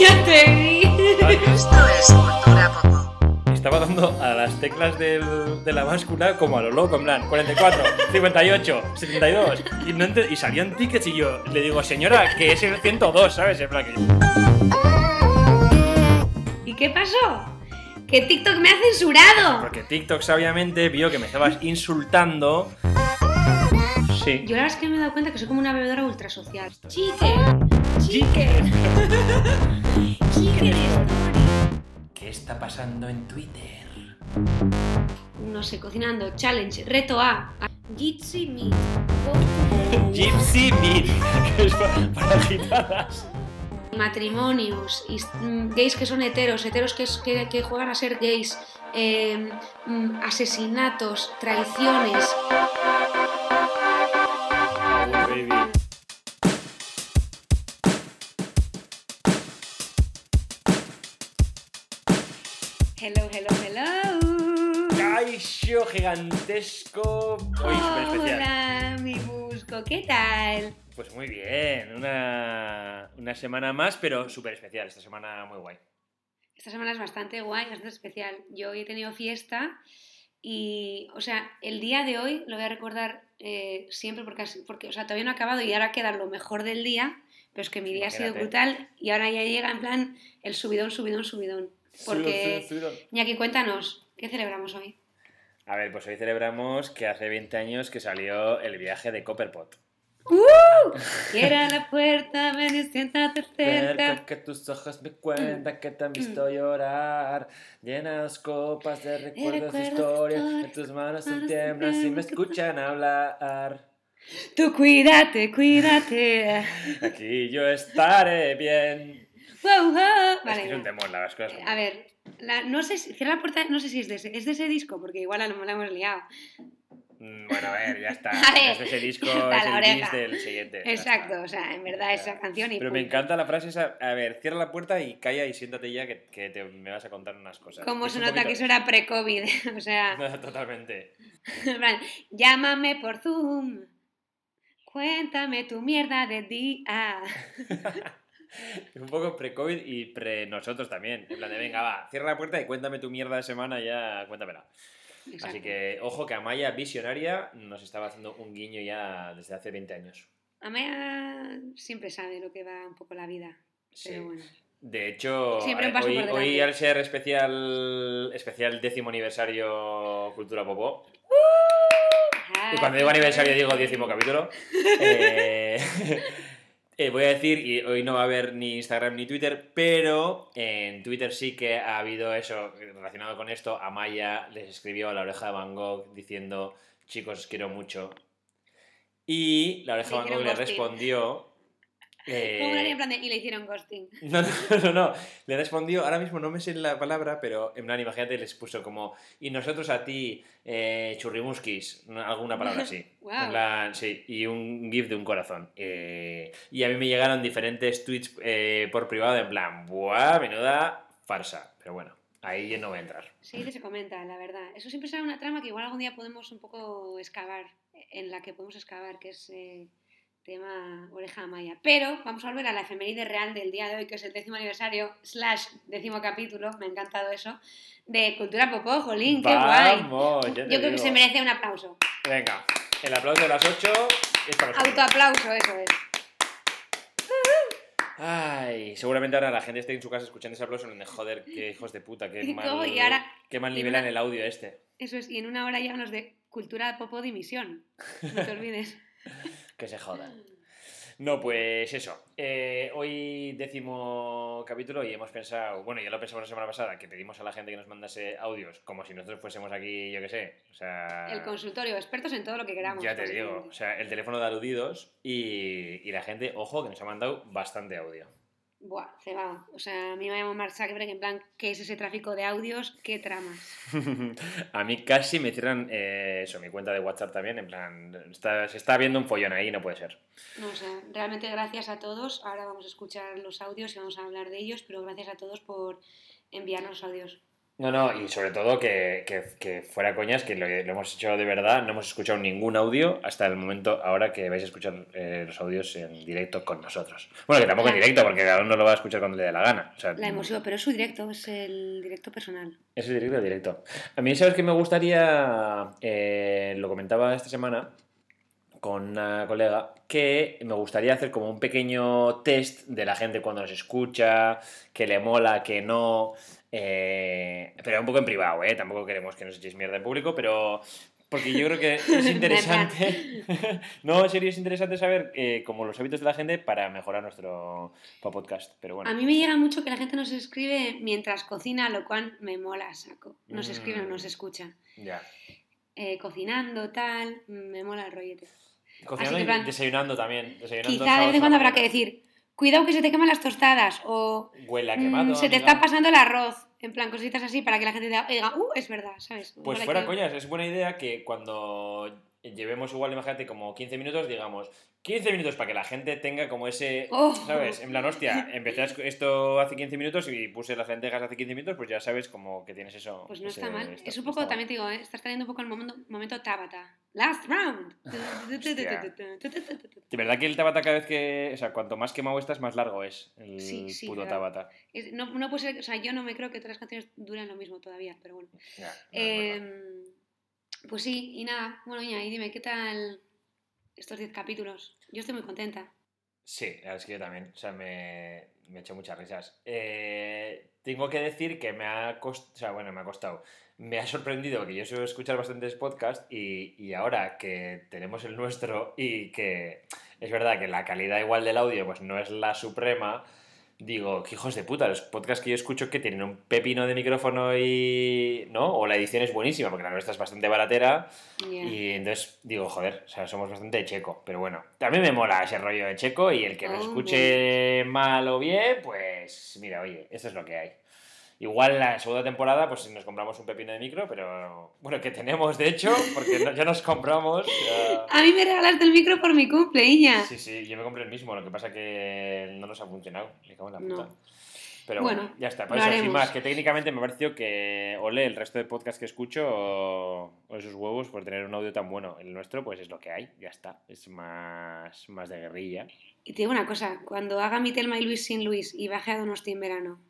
ya te vi. Esto es Cultura Popo. Estaba dando a las teclas del- de la báscula como a lo loco, en plan 44, 58, 72. Y, no y salían tickets y yo le digo, señora, que es el 102, ¿sabes? En plan que- ¿Y qué pasó? Que TikTok me ha censurado. Porque TikTok sabiamente vio que me estabas insultando. Sí. Yo la verdad es que me he dado cuenta que soy como una bebedora ultrasocial. Chicken, chicken story. ¿Qué está pasando en Twitter? No sé, cocinando, challenge, reto A. Jitsi meat. Gypsy Meat, que es pa- para gitanas. matrimonios, mm, gays que son heteros, heteros que, que, que juegan a ser gays, eh, asesinatos, traiciones. Hello, hello, hello. Caixo gigantesco. Hoy súper especial. Hola, mi busco, ¿qué tal? Pues muy bien, una, una semana más, pero súper especial. Esta semana muy guay. Esta semana es bastante guay, bastante especial. Yo hoy he tenido fiesta y, o sea, el día de hoy lo voy a recordar eh, siempre porque, porque, o sea, todavía no ha acabado y ahora queda lo mejor del día, pero es que mi día ha sido brutal y ahora ya llega en plan el subidón, subidón, subidón. Porque, Ñaki, cuéntanos, ¿qué celebramos hoy? A ver, pues hoy celebramos que hace 20 años que salió el viaje de Copperpot. Cierra la puerta, ven y siéntate Cerca cerca. que tus ojos me cuentan que te han visto llorar. Llenas copas de recuerdos de recuerdos, historia. historia, En tus manos se tiemblan si me escuchan hablar. Tú cuídate, cuídate. Aquí yo estaré bien. Wow, wow. es Vale, que es un temor, la verdad. es que es- A ver, la- no sé si, cierra la puerta, no sé si es de ese, es de ese disco, porque igual a lo mejor la hemos liado. Mm, Bueno, a ver, ya está. Ver, Es de ese disco, es el oreja. del siguiente. Exacto, o sea, en verdad esa canción y Pero me punto. encanta la frase esa. A ver, cierra la puerta y calla y siéntate ya que, que te- me vas a contar unas cosas. Cómo Es se un nota que eso poquito- era pre-COVID, o sea, Totalmente. llámame por Zoom, cuéntame tu mierda de día. Un poco pre-COVID y pre-nosotros también. En plan de, venga, va, cierra la puerta y cuéntame tu mierda de semana ya, cuéntamela. Así Exacto. que, ojo que Amaya, visionaria, nos estaba haciendo un guiño ya desde hace 20 años. Amaya siempre sabe lo que va un poco la vida, Sí. pero bueno. De hecho, eh, hoy, hoy al ser especial, especial décimo aniversario Cultura Popó, y cuando digo aniversario digo décimo capítulo, eh, eh, voy a decir, y hoy no va a haber ni Instagram ni Twitter, pero en Twitter sí que ha habido eso relacionado con esto. Amaya les escribió a la oreja de Van Gogh diciendo, chicos, os quiero mucho. Y la oreja de Van Gogh le respondió... eh, Como una en plan de, y le hicieron ghosting. no, no, no, no. Le respondió, ahora mismo no me sé la palabra, pero en plan, imagínate, les puso como, y nosotros a ti, eh, churrimuskis, no, alguna palabra así. Guau. En plan, sí, y un gif de un corazón. Eh, y a mí me llegaron diferentes tweets eh, por privado, en plan, buah, menuda farsa. Pero bueno, ahí no voy a entrar. Sí, que se comenta, la verdad. Eso siempre será una trama que igual algún día podemos un poco excavar, en la que podemos excavar, que es eh, tema oreja maya. Pero vamos a volver a la efeméride real del día de hoy, que es el décimo aniversario, slash décimo capítulo, me ha encantado eso, de Cultura Popó, jolín, qué guay. Vamos, ya te Yo creo que se merece un aplauso. Venga, el aplauso de las 8. Autoaplauso, eso es. Ay, seguramente ahora la gente esté en su casa escuchando ese aplauso y de joder, qué hijos de puta, qué mal, ahora- qué mal nivelan el audio este. Eso es, y en una hora llámanos de Cultura Popó Dimisión. No te olvides. Que se jodan. No, pues eso. Eh, hoy décimo capítulo y hemos pensado, bueno, ya lo pensamos la semana pasada, que pedimos a la gente que nos mandase audios como si nosotros fuésemos aquí, yo qué sé. O sea, El consultorio, expertos en todo lo que queramos. ya te digo, o sea, el teléfono de aludidos y, y la gente, ojo, que nos ha mandado bastante audio. Buah, cebado. O sea, a mí me llamo Mark Zuckerberg en plan, ¿qué es ese tráfico de audios? ¿Qué tramas? a mí casi me cierran eh, eso, mi cuenta de WhatsApp también, en plan, está- se está viendo un follón ahí, no puede ser. No, o sea, realmente gracias a todos. Ahora vamos a escuchar los audios y vamos a hablar de ellos, pero gracias a todos por enviarnos audios. No, no, y sobre todo que, que, que fuera coñas, que lo, lo hemos hecho de verdad, no hemos escuchado ningún audio hasta el momento ahora que vais a escuchar eh, los audios en directo con nosotros. Bueno, que tampoco en directo, porque cada uno lo va a escuchar cuando le dé la gana. O sea, La emoción, pero es su directo, es el directo personal. Es el directo, el directo. A mí, ¿sabes que me gustaría? eh, lo comentaba esta semana con una colega, que me gustaría hacer como un pequeño test de la gente cuando nos escucha, que le mola, que no. eh, pero un poco en privado, ¿eh? Tampoco queremos que nos echéis mierda en público, pero. Porque yo creo que es interesante. no, en serio, es interesante saber eh, como los hábitos de la gente para mejorar nuestro podcast. Pero bueno. A mí me llega mucho que la gente nos escribe mientras cocina, lo cual me mola saco. Nos escribe o Mm. nos escucha. Ya. Eh, cocinando, tal, me mola el rollete. Cocinando que, y desayunando también. Desayunando Quizá de vez en cuando habrá que decir, cuidado que se te queman las tostadas o Huele a mm, quemado. se te amiga. está pasando el arroz. En plan, cositas así para que la gente diga, uh, es verdad, ¿sabes? Pues fuera coñas, es buena idea que cuando llevemos igual, imagínate, como 15 minutos, digamos, 15 minutos para que la gente tenga como ese, Oh. ¿sabes? En plan, hostia, empecé esto hace 15 minutos y puse las lentejas hace 15 minutos, pues ya sabes como que tienes eso. Pues no ese- está mal. es un poco, también te digo, ¿eh? estás teniendo un poco el momento, momento Tabata. Last round. De verdad que el Tabata cada vez que, o sea, cuanto más quemado estás, más largo es el Sí, sí, puto Tabata. Es- no, no puede ser, o sea, yo no me creo que todas las canciones duren lo mismo todavía, pero bueno. Ya, no. Em, pues sí, y nada, bueno, Iña, y dime, ¿qué tal estos 10 capítulos? Yo estoy muy contenta. Sí, la verdad es que yo también. O sea, me, me he hecho muchas risas. Eh, tengo que decir que me ha costado, o sea, bueno, me ha costado. Me ha sorprendido porque yo suelo escuchar bastantes podcasts y, y ahora que tenemos el nuestro y que es verdad que la calidad igual del audio pues no es la suprema, digo, que hijos de puta, los podcasts que yo escucho que tienen un pepino de micrófono y... ¿no? O la edición es buenísima porque la nuestra es bastante baratera Ya. y entonces digo, joder, o sea, somos bastante de checo, pero bueno, también me mola ese rollo de checo y el que nos Oh, escuche mal o bien, pues mira, oye, esto es lo que hay. Igual la segunda temporada, pues nos compramos un pepino de micro, pero bueno, que tenemos de hecho, porque no- ya nos compramos. ya- A mí me regalaste el micro por mi cumple, Iña. Sí, sí, yo me compré el mismo, lo que pasa que no nos ha funcionado. Me cago en la No. puta. Pero Bueno, bueno, ya está. Por eso, sin más, que técnicamente me ha parecido que ole el resto de podcasts que escucho o, o esos huevos por tener un audio tan bueno. El nuestro, pues es lo que hay, ya está. Es más, más de guerrilla. Y te digo una cosa, cuando haga mi Telma y Luis sin Luis y baje a Donosti en verano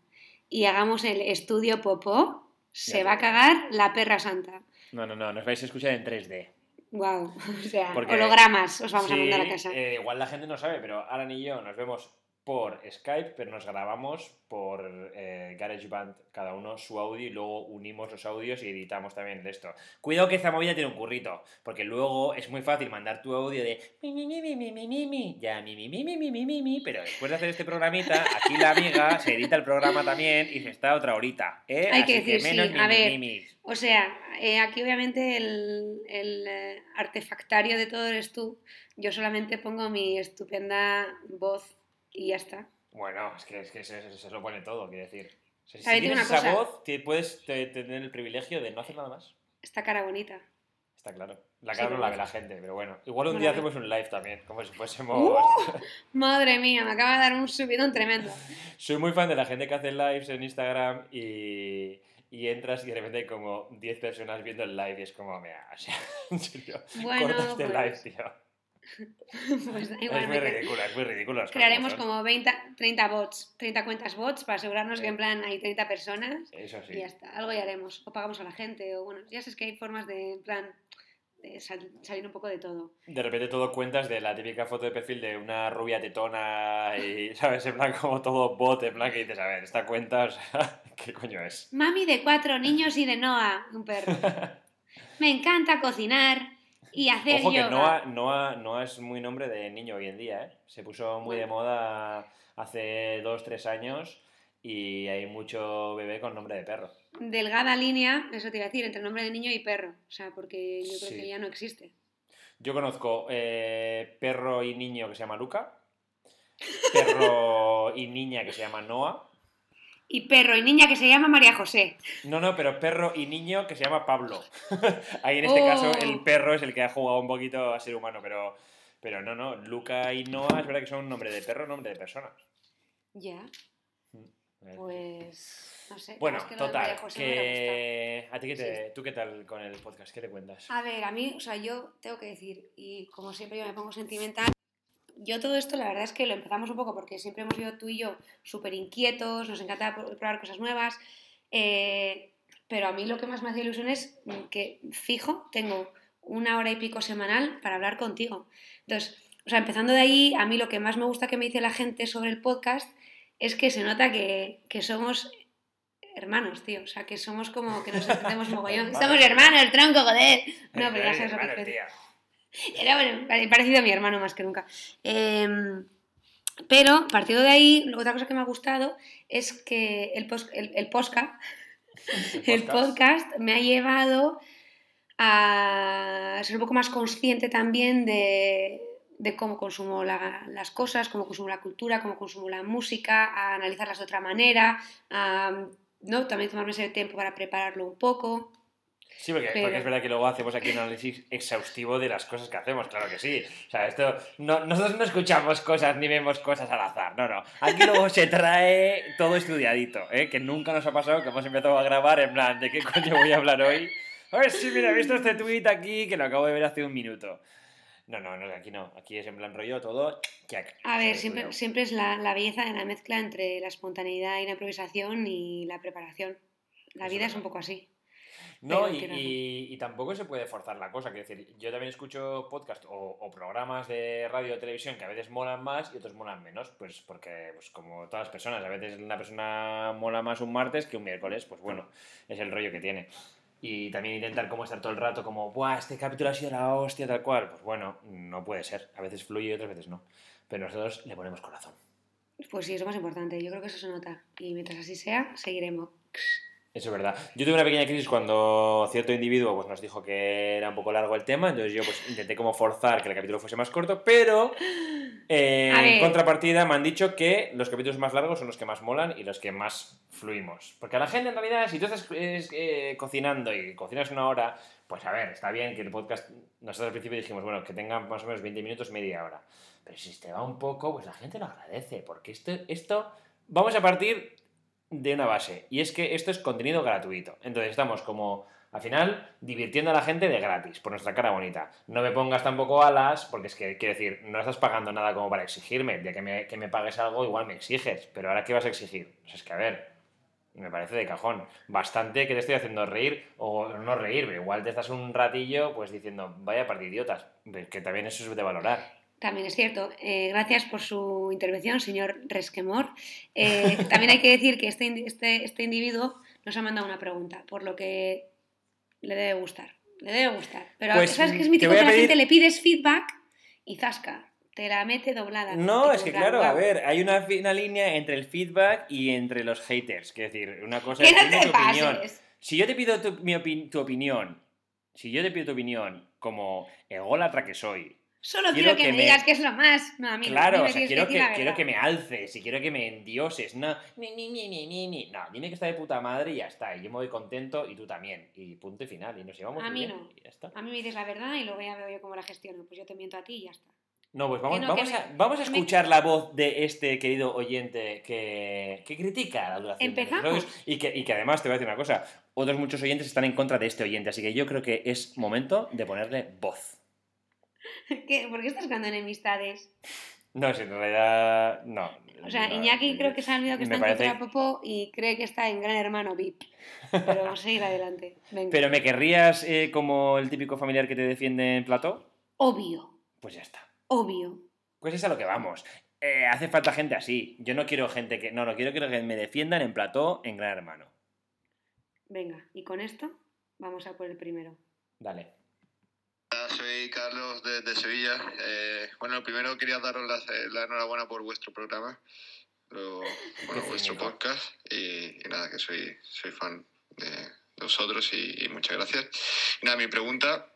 y hagamos el estudio popó, se Ya va a cagar la perra santa. No, no, no, nos vais a escuchar en 3D. Wow, o sea, Porque- hologramas os vamos a mandar a casa. eh, igual la gente no sabe, pero Alan y yo nos vemos por Skype, pero nos grabamos por eh, GarageBand, cada uno su audio y luego unimos los audios y editamos también de esto. Cuidado que esta movida tiene un currito, porque luego es muy fácil mandar tu audio de mi, mi, mi, mi, mi, mi, mi, mi, ya, mi, mi, mi, mi, mi, mi, mi, mi, pero después de hacer este programita, aquí la amiga se edita el programa también y se está otra horita, ¿eh? Hay que Así decir, sí, menos mi, a mi, ver, mi, mi. O sea, eh, aquí obviamente el, el, eh, artefactario de todo eres tú. Yo solamente pongo mi estupenda voz y ya está. Bueno, es que, es que se, se- se lo pone todo, quiero decir. O sea, si tienes una esa cosa. voz, te- puedes te- tener el privilegio de no hacer nada más. Esta cara bonita. Está claro. La Sí, cara no la ve la gente, pero bueno. Igual un No día hacemos un live también, como si fuésemos... ¡Uh! Madre mía, me acaba de dar un subidón tremendo. Soy muy fan de la gente que hace lives en Instagram y, y entras y de repente hay como 10 personas viendo el live y es como, mira, o sea, en serio, Bueno, corta este pues- live, tío. Pues Es muy ridículo, es muy ridículo. Crearemos como son. como 20, 30 bots, 30 cuentas bots para asegurarnos que en plan hay 30 personas Eso sí. y ya está. Algo ya haremos. O pagamos a la gente o bueno, ya sabes que hay formas de, en plan, de sal- salir un poco de todo. De repente todo cuentas de la típica foto de perfil de una rubia tetona y, ¿sabes? En plan como todo bot, en plan que dices, a ver, esta cuenta, o sea, ¿qué coño es? Mami de cuatro niños y de Noah, un perro. Me encanta cocinar y hacer Ojo que. Noah, Noah, Noah es muy nombre de niño hoy en día, ¿eh? Se puso muy de moda hace dos, tres años y hay mucho bebé con nombre de perro. Delgada línea, eso te iba a decir, entre nombre de niño y perro. O sea, porque yo creo Sí. que ya no existe. Yo conozco eh, perro y niño que se llama Luca, perro y niña que se llama Noah. Y perro y niña que se llama María José. No, no, pero perro y niño que se llama Pablo. Ahí en este caso Oh. el perro es el que ha jugado un poquito a ser humano, pero, pero no, no, Luca y Noah es verdad que son un nombre de perro, nombre de persona. Ya. Pues. No sé. Bueno, es que total, María José me hubiera gustado. que... ¿A ti qué te... ¿Tú qué tal con el podcast? ¿Qué te cuentas? A ver, a mí, o sea, yo tengo que decir, y como siempre yo me pongo sentimental, yo todo esto la verdad es que lo empezamos un poco porque siempre hemos sido tú y yo súper inquietos, nos encanta pro- probar cosas nuevas, eh, pero a mí lo que más me hace ilusión es que fijo, tengo una hora y pico semanal para hablar contigo. Entonces, o sea, empezando de ahí, a mí lo que más me gusta que me dice la gente sobre el podcast es que se nota que, que somos hermanos, tío. O sea, que somos como que nos entendemos mogollón. Hermanos. Somos hermanos, tronco, joder. No, pero ya sabes lo que Era bueno, pare- parecido a mi hermano más que nunca. Em, pero, partiendo de ahí, otra cosa que me ha gustado es que el, pos- el, el posca, el podcast me ha llevado a ser un poco más consciente también de, de cómo consumo la- las cosas, cómo consumo la cultura, cómo consumo la música, a analizarlas de otra manera, a ¿no? también tomarme ese tiempo para prepararlo un poco. Sí, porque, Pero- porque es verdad que luego hacemos aquí un análisis exhaustivo de las cosas que hacemos, claro que sí. O sea, esto, no, nosotros no escuchamos cosas ni vemos cosas al azar, no, no. Aquí luego se trae todo estudiadito, ¿eh? que nunca nos ha pasado que hemos empezado a grabar en plan, ¿de qué coño voy a hablar hoy? A ver, sí, mira, he visto este tweet aquí que lo acabo de ver hace un minuto. No, no, no, aquí no. Aquí es en plan rollo todo. A ver, siempre, siempre es la, la belleza de la mezcla entre la espontaneidad y la improvisación y la preparación. La Es vida es un poco así. No, y, y- y tampoco se puede forzar la cosa. Quiero decir, yo también escucho podcast o, o programas de radio o televisión que a veces molan más y otros molan menos. Pues porque, pues como todas las personas, a veces una persona mola más un martes que un miércoles. Pues bueno, es el rollo que tiene. Y también intentar como estar todo el rato como, ¡buah, este capítulo ha sido la hostia, tal cual! Pues bueno, no puede ser. A veces fluye y otras veces no. Pero nosotros le ponemos corazón. Pues sí, es más importante. Yo creo que eso se nota. Y mientras así sea, seguiremos. Eso es verdad. Yo tuve una pequeña crisis cuando cierto individuo pues, nos dijo que era un poco largo el tema, entonces yo pues, intenté como forzar que el capítulo fuese más corto, pero eh, en contrapartida me han dicho que los capítulos más largos son los que más molan y los que más fluimos. Porque a la gente en realidad, si tú estás eh, eh, cocinando y cocinas una hora, pues a ver, está bien que el podcast, nosotros al principio dijimos, bueno, que tenga más o menos 20 minutos, media hora. Pero si te va un poco, pues la gente lo agradece, porque esto, esto vamos a partir de una base, y es que esto es contenido gratuito. Entonces estamos como, al final, divirtiendo a la gente de gratis, por nuestra cara bonita. No me pongas tampoco alas, porque es que, quiero decir, no estás pagando nada como para exigirme. Ya que me, que me pagues algo, igual me exiges, pero ahora ¿qué vas a exigir? Pues es que, a ver, me parece de cajón. Bastante que te estoy haciendo reír, o no reír, pero igual te estás un ratillo pues diciendo, vaya par de idiotas, que también eso es de valorar. También es cierto. Eh, gracias por su intervención, señor Resquemor. Eh, también hay que decir que este, este, este individuo nos ha mandado una pregunta, por lo que le debe gustar. Le debe gustar. Pero Pues, sabes que es te mítico que a la pedir- gente le pides feedback y zasca. Te la mete doblada. No, es que claro, a ver, hay una, una línea entre el feedback y entre los haters. Quiero decir, una cosa ¡Que es no tu opinión. pases! Si yo te pido tu, mi opin- tu opinión, si yo te pido tu opinión como ególatra que soy, Solo Quiero quiero, que, que me digas que es lo más. No, a mí no, claro, me o sea, quiero que, quiero que me alces y quiero que me endioses. No, ni, ni, ni, ni, ni. No, dime que está de puta madre y ya está. Y yo me voy contento y tú también. Y punto y final. Y nos llevamos A mí bien no. y ya está. A mí me dices la verdad y luego ya veo yo cómo la gestiono. Pues yo te miento a ti y ya está. No, pues vamos, no, vamos, me- a, vamos a que me- escuchar la voz de este querido oyente que, que critica la duración de los Empezamos. y que, y que además te voy a decir una cosa, otros muchos oyentes están en contra de este oyente, así que yo creo que es momento de ponerle voz. ¿Qué? ¿Por qué estás buscando enemistades? No, si en realidad no. O sea, no, Iñaki creo que se ha olvidado que está en parece- Popó y cree que está en Gran Hermano VIP. Pero vamos a seguir adelante. Venga. Pero ¿me querrías eh, como el típico familiar que te defiende en plató? Obvio, Pues ya está. obvio. Pues es a lo que vamos. Eh, hace falta gente así. Yo no quiero gente que... No, no, quiero que me defiendan en plató en Gran Hermano. Venga, y con esto vamos a por el primero. Dale. Hola, soy Carlos desde Sevilla. Eh, bueno, primero quería daros la, la enhorabuena por vuestro programa, lo- bueno, vuestro podcast y, y nada, que soy, soy fan de, de vosotros y, y muchas gracias. Y nada, mi pregunta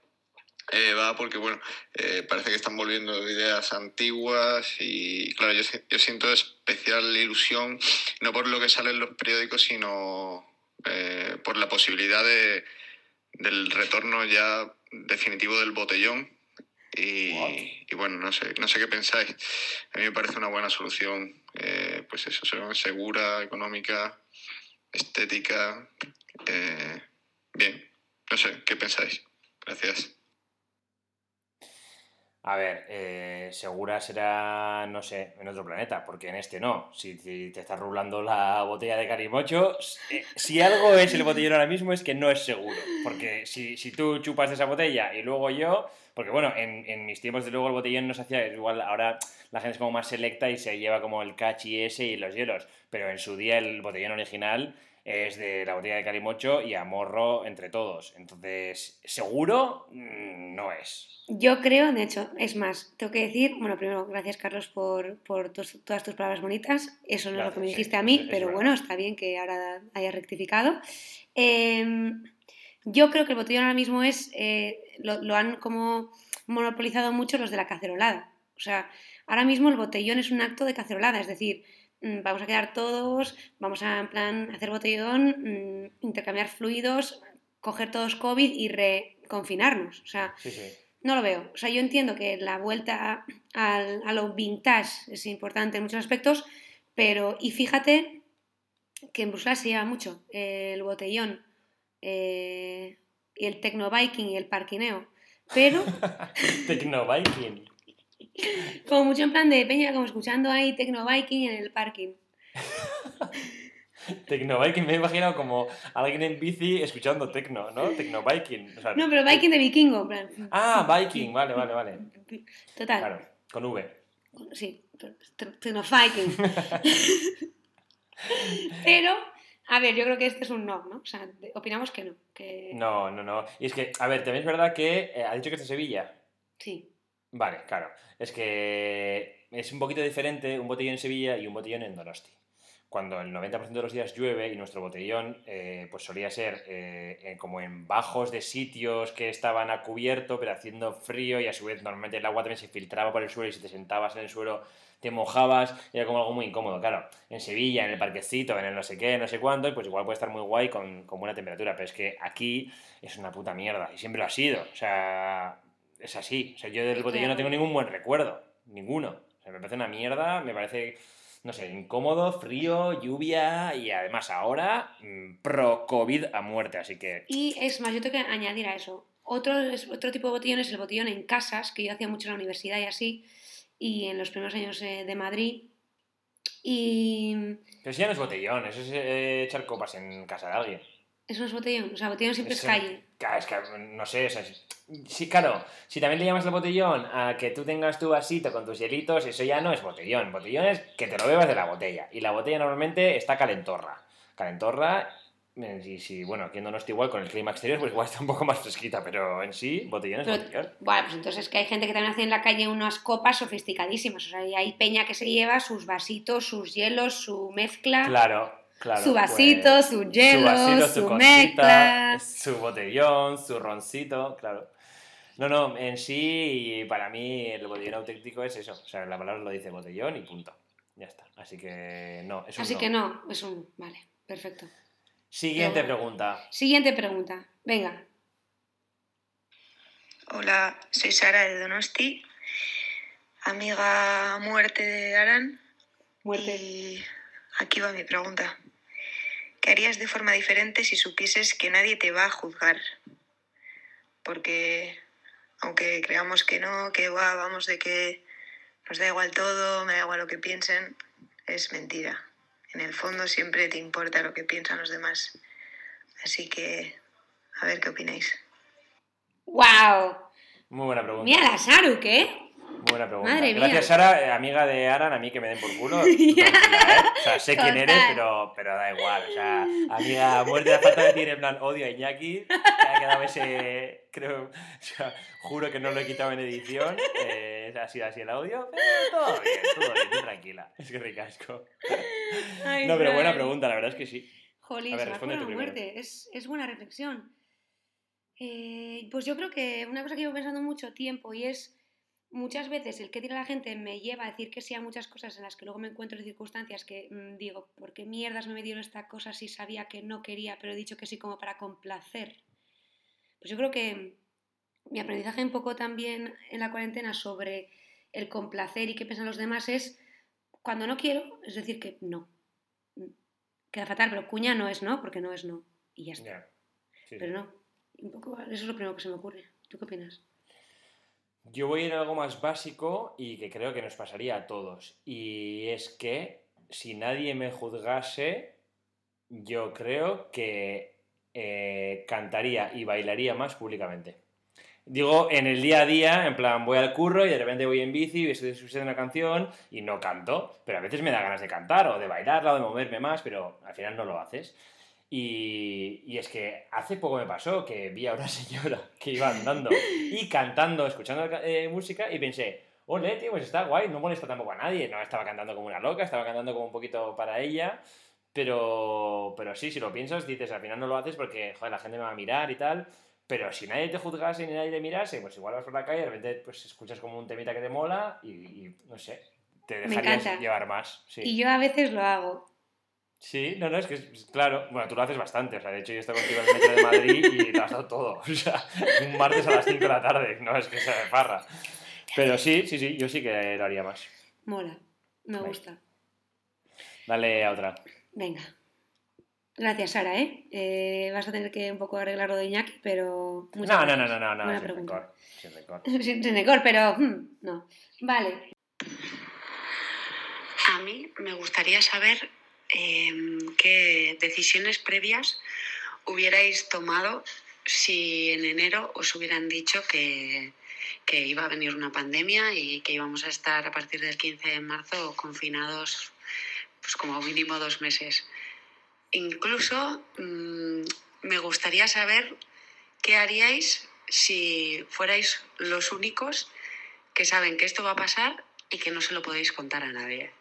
eh, va porque, bueno, eh, parece que están volviendo ideas antiguas y, claro, yo, yo siento especial ilusión, no por lo que sale en los periódicos, sino eh, por la posibilidad de, del retorno ya definitivo del botellón Y, y bueno, no sé, no sé qué pensáis. A mí me parece una buena solución, eh, pues eso, segura, económica, estética. eh, bien, no sé, ¿qué pensáis? Gracias. A ver, eh, segura será, no sé, en otro planeta, porque en este no. Si, si te estás rulando la botella de Carimocho, eh, si algo es el botellón ahora mismo es que no es seguro. Porque si, si tú chupas de esa botella y luego yo, porque bueno, en, en mis tiempos de luego el botellón no se hacía igual, ahora la gente es como más selecta y se lleva como el cachi ese y los hielos, pero en su día el botellón original es de la botella de Carimocho y a morro entre todos. Entonces, seguro mm, no es. Yo creo, de hecho, es más, tengo que decir, bueno, primero, gracias Carlos por, por tus- todas tus palabras bonitas. Eso no es lo que me Gracias, sí, dijiste a mí, es- es pero verdad. bueno, está bien que ahora hayas rectificado. Em, yo creo que el botellón ahora mismo es, eh, lo, lo han como monopolizado mucho los de la cacerolada. O sea, ahora mismo el botellón es un acto de cacerolada, es decir, mm, vamos a quedar todos, vamos a en plan hacer botellón, mm, intercambiar fluidos, coger todos COVID y reconfinarnos. O sea, Sí, sí. no lo veo. O sea, yo entiendo que la vuelta al- a lo vintage es importante en muchos aspectos, pero y fíjate que en Bruselas se lleva mucho eh, el botellón eh, y el techno biking y el parquineo, pero Tecno Viking. como mucho en plan de peña, como escuchando ahí techno biking en el parking. Tecno Viking me he imaginado como alguien en bici escuchando tecno, ¿no? Tecno Viking. o sea, No, pero biking de vikingo, en plan. Ah, Viking, vale, vale, vale. Total. Claro, con V. Sí, techno biking. pero, a ver, yo creo que este es un no, ¿no? O sea, opinamos que no. Que... No, no, no. Y es que, a ver, también es verdad que eh, ha dicho que es de Sevilla. Sí. Vale, claro. Es que es un poquito diferente un botellón en Sevilla y un botellón en Donosti. Cuando el 90% de los días llueve y nuestro botellón eh, pues solía ser eh, como en bajos de sitios que estaban a cubierto pero haciendo frío y a su vez normalmente el agua también se filtraba por el suelo y si te sentabas en el suelo te mojabas y era como algo muy incómodo. Claro, en Sevilla, en el parquecito, en el no sé qué, no sé cuánto, pues igual puede estar muy guay con, con buena temperatura, pero es que aquí es una puta mierda y siempre lo ha sido. O sea, es así. O sea, yo del botellón no tengo ningún buen recuerdo. Ninguno. O sea, me parece una mierda, me parece, no sé, incómodo, frío, lluvia y además ahora mm, pro COVID a muerte. Así que, Y es más, yo tengo que añadir a eso. Otro, otro tipo de botellón es el botellón en casas, que yo hacía mucho en la universidad y así, y en los primeros años eh, de Madrid. Y pero eso ya no es botellón, eso es eh, echar copas en casa de alguien. eso no es botellón, o sea, botellón siempre Eso- es calle. Claro, es que no sé, o sea, sí, claro, si también le llamas el botellón a que tú tengas tu vasito con tus hielitos, eso ya no es botellón. Botellón es que te lo bebas de la botella. Y la botella normalmente está calentorra. Calentorra, eh, y si, bueno, aquí en Donosti igual con el clima exterior, pues igual está un poco más fresquita, pero en sí, botellón es Pero- botellón. Bueno, pues entonces es que hay gente que también hace en la calle unas copas sofisticadísimas. O sea, y hay peña que se lleva sus vasitos, sus hielos, su mezcla, Claro, claro. su vasito, pues, su hielo, vasito, su, cosita, mezcla. su botellón, su roncito, claro. No, no, en sí, para mí el botellón auténtico es eso. O sea, la palabra lo dice botellón y punto. Ya está. Así que no, es un Así no. que no, es un... Vale, perfecto. Siguiente Pero- pregunta. Siguiente pregunta. Venga. Hola, soy Sara de Donosti, amiga muerte de Aran. Muerte. Y aquí va mi pregunta. ¿Qué harías de forma diferente si supieses que nadie te va a juzgar? Porque aunque creamos que no, que "Buah, vamos de que nos da igual todo, me da igual lo que piensen, es mentira. En el fondo siempre te importa lo que piensan los demás. Así que, a ver qué opináis. ¡Wow! Muy buena pregunta. Mira la Saru, ¿qué? Buena pregunta. Madre mía. Gracias, Sara, eh, amiga de Aran, a mí que me den por culo. ¿eh? O sea, sé quién eres, pero, pero da igual. O sea, amiga, muerte de falta de decir en plan odio a Iñaki. Que ha quedado ese. Creo. O sea, juro que no lo he quitado en edición. Eh, ha sido así el audio. Pero todo bien, todo bien, tranquila. Es que ricasco. Ay, No, pero buena pregunta, la verdad es que sí. Jolín, A ver, responde tú primero. muerte. Es, es buena reflexión. Eh, pues yo creo que una cosa que llevo pensando mucho tiempo y es muchas veces el que tira la gente me lleva a decir que sí a muchas cosas en las que luego me encuentro en circunstancias que mm, digo, ¿por qué mierdas me metieron esta cosa si sabía que no quería, pero he dicho que sí como para complacer? Pues yo creo que mi aprendizaje un poco también en la cuarentena sobre el complacer y qué piensan los demás es cuando no quiero, es decir que no. Queda fatal, pero cuña no es no, porque no es no. Y ya está. Sí. Pero no. Un poco, eso es lo primero que se me ocurre. ¿Tú qué opinas? Yo voy a ir a algo más básico y que creo que nos pasaría a todos. Y es que si nadie me juzgase, yo creo que eh, cantaría y bailaría más públicamente. Digo, en el día a día, en plan, voy al curro y de repente voy en bici y estoy escuchando una canción y no canto, pero a veces me da ganas de cantar o de bailarla o de moverme más, pero al final no lo haces. Y, y es que hace poco me pasó que vi a una señora que iba andando y cantando, escuchando eh, música y pensé, ole, tío, pues está guay, no molesta tampoco a nadie. No estaba cantando como una loca, estaba cantando como un poquito para ella. Pero, pero sí, si lo piensas, dices, al final no lo haces porque, joder, la gente me va a mirar y tal. Pero si nadie te juzgase ni nadie te mirase, pues igual vas por la calle y de repente pues, escuchas como un temita que te mola y, y, no sé, te dejarías llevar más. Sí. Y yo a veces lo hago. Sí, no, no, es que claro. Bueno, tú lo haces bastante. O sea, de hecho, yo estoy contigo en el metro de Madrid y lo has dado todo. O sea, un martes a las 5 de la tarde. No es que sea de farra. Pero sí, sí, sí, yo sí que lo haría más. Mola. Me Vale. gusta. Dale a otra. Venga. Gracias, Sara, ¿eh? Eh, Vas a tener que un poco arreglar lo de Iñaki, pero... No, no, no, no, no, no, sin rencor. Sin rencor. Sin sin rencor, pero... hmm, no. Vale. A mí me gustaría saber eh, qué decisiones previas hubierais tomado si en enero os hubieran dicho que, que iba a venir una pandemia y que íbamos a estar a partir del 15 de marzo confinados pues como mínimo dos meses. Incluso mm, me gustaría saber qué haríais si fuerais los únicos que saben que esto va a pasar y que no se lo podéis contar a nadie.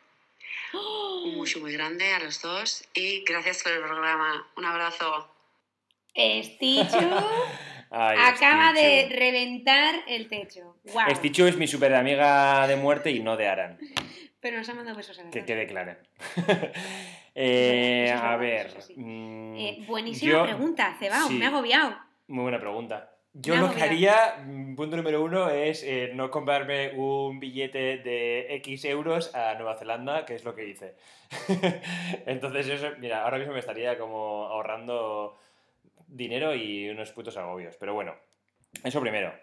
Un mucho muy grande a los dos y gracias por el programa. Un abrazo. Esticho Ay, acaba de reventar el techo. Wow. Stitchu es mi super amiga de muerte y no de Aran. Pero nos ha mandado besos a la Que quede claro. Eh, a ver. mm, Eh, buenísima yo- pregunta, Cebao. sí. Me ha agobiado. Muy buena pregunta. Yo lo que haría, mm, punto número uno, es eh, no comprarme un billete de X euros a Nueva Zelanda, que es lo que hice. Entonces, eso, mira, ahora mismo me estaría como ahorrando dinero y unos putos agobios. Pero bueno, eso primero.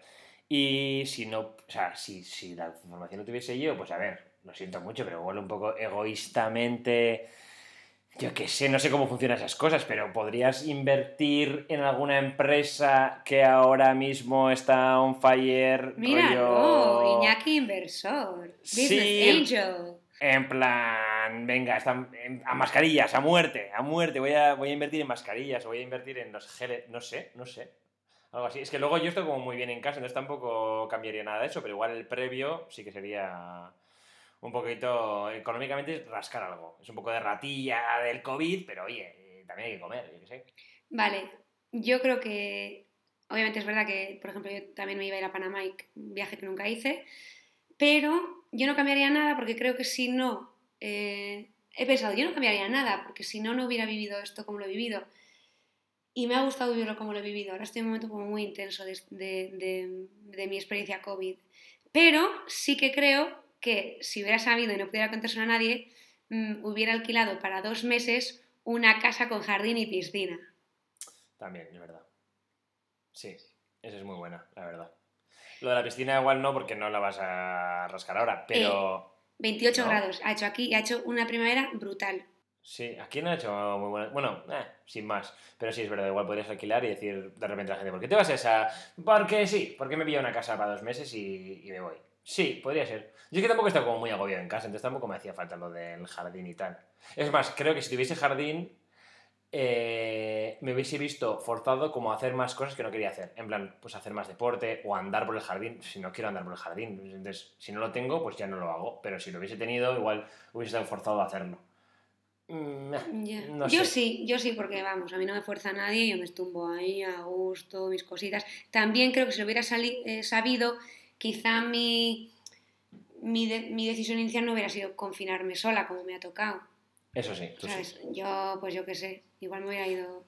Y si no, o sea, si, si la información no tuviese yo, pues a ver, lo siento mucho, pero igual un poco egoístamente. Yo qué sé, no sé cómo funcionan esas cosas, pero ¿podrías invertir en alguna empresa que ahora mismo está on fire? Mira, rollo- no, Iñaki Inversor. Business Sí. Angel. En plan, venga, están en- a mascarillas, a muerte, a muerte. Voy a, voy a invertir en mascarillas, voy a invertir en los geles, no sé, no sé. Algo así. Es que luego yo estoy como muy bien en casa, entonces tampoco cambiaría nada de eso, pero igual el previo sí que sería un poquito, económicamente, rascar algo. Es un poco de ratilla del COVID, pero oye, eh, también hay que comer, yo qué sé. Vale, yo creo que, obviamente es verdad que, por ejemplo, yo también me iba a ir a Panamá, y un viaje que nunca hice, pero yo no cambiaría nada porque creo que si no, eh, he pensado, yo no cambiaría nada porque si no, no hubiera vivido esto como lo he vivido. Y me ha gustado vivirlo como lo he vivido. Ahora estoy en un momento como muy intenso de, de- de- de mi experiencia COVID. Pero sí que creo que si hubiera sabido y no pudiera contárselo a nadie, mm, hubiera alquilado para dos meses una casa con jardín y piscina. También, es verdad. Sí, esa es muy buena, la verdad. Lo de la piscina igual no, porque no la vas a rascar ahora, pero... 28 ¿No? grados ha hecho aquí y ha hecho una primavera brutal. Sí, aquí no ha hecho muy buena. Bueno, eh, sin más. Pero sí, es verdad, igual podrías alquilar y decir de repente a la gente, ¿por qué te vas a esa? Porque sí, porque me pilla una casa para dos meses y, y me voy. Sí, podría ser. Yo es que tampoco he estado como muy agobiado en casa, entonces tampoco me hacía falta lo del jardín y tal. Es más, creo que si tuviese jardín, eh, me hubiese visto forzado como a hacer más cosas que no quería hacer. En plan, pues hacer más deporte o andar por el jardín, si no quiero andar por el jardín. Entonces, si no lo tengo, pues ya no lo hago. Pero si lo hubiese tenido, igual hubiese estado forzado a hacerlo. Mm. No yo sé. sí, yo sí, porque vamos, a mí no me fuerza nadie, yo me estumbo ahí a gusto, mis cositas. También creo que si lo hubiera eh, sabido, quizá mi, mi, de- mi decisión inicial no hubiera sido confinarme sola, como me ha tocado. Eso sí, tú sí. ¿sabes? Yo, pues yo qué sé, igual me hubiera ido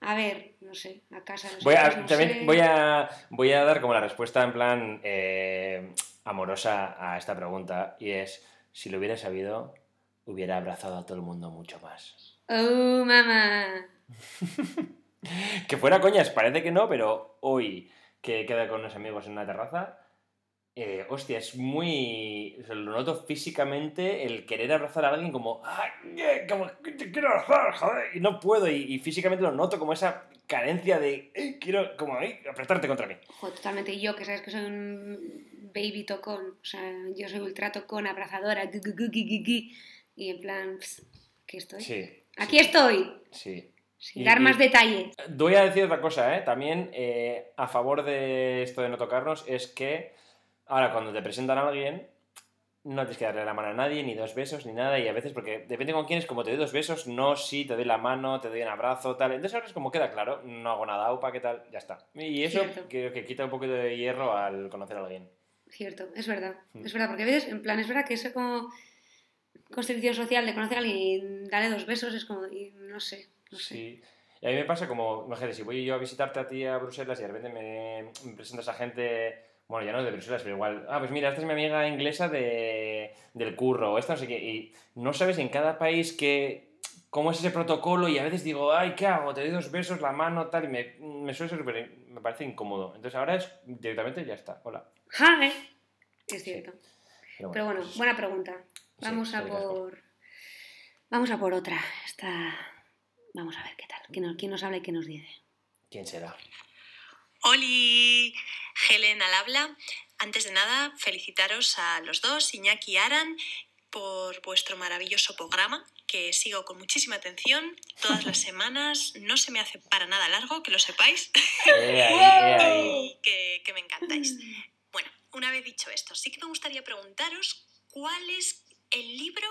A ver, no sé, a casa Voy a, no también sé. voy, a, voy a dar como la respuesta en plan eh, amorosa a esta pregunta y es, si lo hubiera sabido, hubiera abrazado a todo el mundo mucho más. Oh, mamá. Que fuera coñas, parece que no, pero hoy que queda con unos amigos en una terraza, eh, hostia, es muy... o sea, lo noto físicamente el querer abrazar a alguien como... ¡Ay, como te quiero abrazar, joder! Y no puedo, y, y físicamente lo noto como esa carencia de... "Ey, quiero como ahí, apretarte contra mí. Joder, totalmente. Y yo, que sabes que soy un baby tocón. O sea, yo soy ultra tocón, abrazadora. Y en plan, pss, aquí estoy. Sí. Aquí estoy. Sí. Sin Y- dar más detalle. Voy a decir otra cosa, ¿eh? También eh, a favor de esto de no tocarnos es que ahora cuando te presentan a alguien no tienes que darle la mano a nadie, ni dos besos, ni nada, y a veces, porque depende con quién es, como te doy dos besos, no, sí, te doy la mano, te doy un abrazo, tal. Entonces ahora es como queda claro, no hago nada, upa, ¿qué tal? Ya está. Y eso Cierto. creo que quita un poquito de hierro al conocer a alguien. Cierto, es verdad. Mm. Es verdad, porque a veces, en plan, es verdad que eso como constitución social de conocer a alguien y darle dos besos es como, y no sé, no sé. Sí. Y a mí me pasa como, imagínate, si voy yo a visitarte a ti a Bruselas y de repente me, me presentas a gente, bueno, ya no de Bruselas, pero igual, ah, pues mira, esta es mi amiga inglesa de, del curro, o esta no sé qué, y no sabes en cada país qué, cómo es ese protocolo y a veces digo, ay, ¿qué hago? Te doy dos besos, la mano, tal, y me, me suele ser me parece incómodo. Entonces ahora es directamente, ya está, hola. Hi. Es cierto. Pero Pero bueno, pues, buena pregunta. Sí, Vamos a por. Vamos a por otra. Esta. Vamos a ver qué tal. ¿Quién nos, quién nos habla y qué nos dice? ¿Quién será? Oli, Helen al habla. Antes de nada, felicitaros a los dos, Iñaki y Aran, por vuestro maravilloso programa, que sigo con muchísima atención todas las semanas. No se me hace para nada largo, que lo sepáis, Eh, eh, que, que me encantáis. Bueno, una vez dicho esto, sí que me gustaría preguntaros cuál es el libro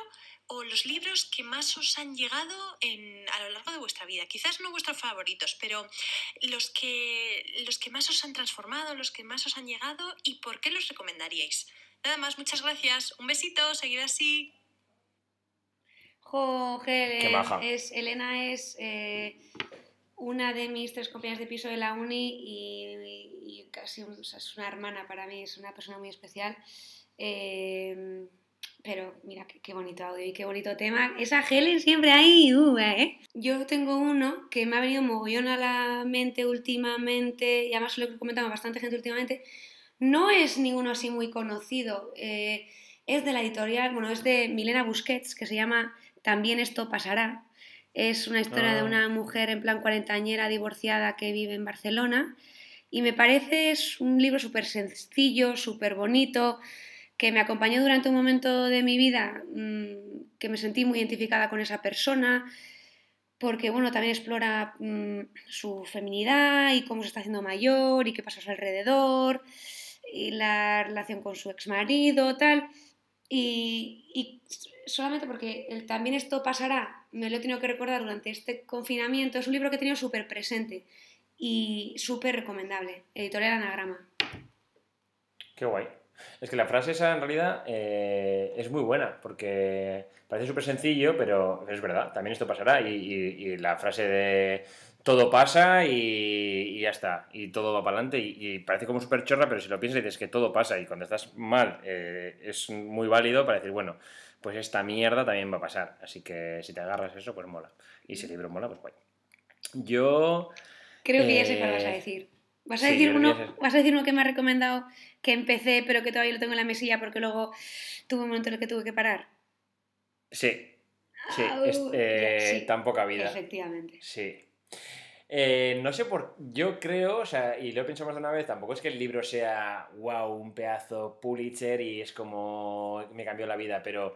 o los libros que más os han llegado en- a lo largo de vuestra vida. Quizás no vuestros favoritos, pero los que, los que más os han transformado, los que más os han llegado y por qué los recomendaríais. Nada más, muchas gracias. Un besito, seguid así. Jo, Helen, Qué maja. es, Elena es eh, una de mis tres compañeras de piso de la uni y, y casi un- o sea, es una hermana para mí, es una persona muy especial. Eh, pero mira, qué, qué bonito audio y qué bonito tema. Esa Helen siempre ahí, uh, ¿eh? Yo tengo uno que me ha venido mogollón a la mente últimamente, y además lo he comentado a bastante gente últimamente. No es ninguno así muy conocido. eh, es de la editorial, bueno, es de Milena Busquets, que se llama También esto pasará. Es una historia de Ah. una mujer en plan cuarentañera divorciada que vive en Barcelona. Y me parece es un libro súper sencillo, súper bonito, que me acompañó durante un momento de mi vida mm, que me sentí muy identificada con esa persona, porque bueno, también explora mm, su feminidad y cómo se está haciendo mayor y qué pasa a su alrededor, y la relación con su exmarido, tal. Y, solamente porque también esto pasará, me lo he tenido que recordar durante este confinamiento, es un libro que he tenido súper presente y súper recomendable. Editorial Anagrama. Qué guay. Es que la frase esa en realidad eh, es muy buena, porque parece súper sencillo, pero es verdad, también esto pasará. Y, y- y la frase de todo pasa y, y ya está, y todo va para adelante, y, parece como súper chorra, pero si lo piensas y dices que todo pasa, y cuando estás mal eh, es muy válido para decir, bueno, pues esta mierda también va a pasar. Así que si te agarras eso, pues mola. Y si el libro mola, pues guay. Yo... Creo que ya sé cuál vas a Eh, decir. ¿Vas a, sí, decir uno. ¿Vas a decir uno que me ha recomendado que empecé pero que todavía lo tengo en la mesilla porque luego tuve un momento en el que tuve que parar? Sí, sí, Au, es, eh, sí. tan poca vida. Efectivamente. Sí. Eh, no sé por. Yo creo, o sea, y lo he pensado más de una vez, tampoco es que el libro sea, wow, un pedazo Pulitzer y es como. me cambió la vida, pero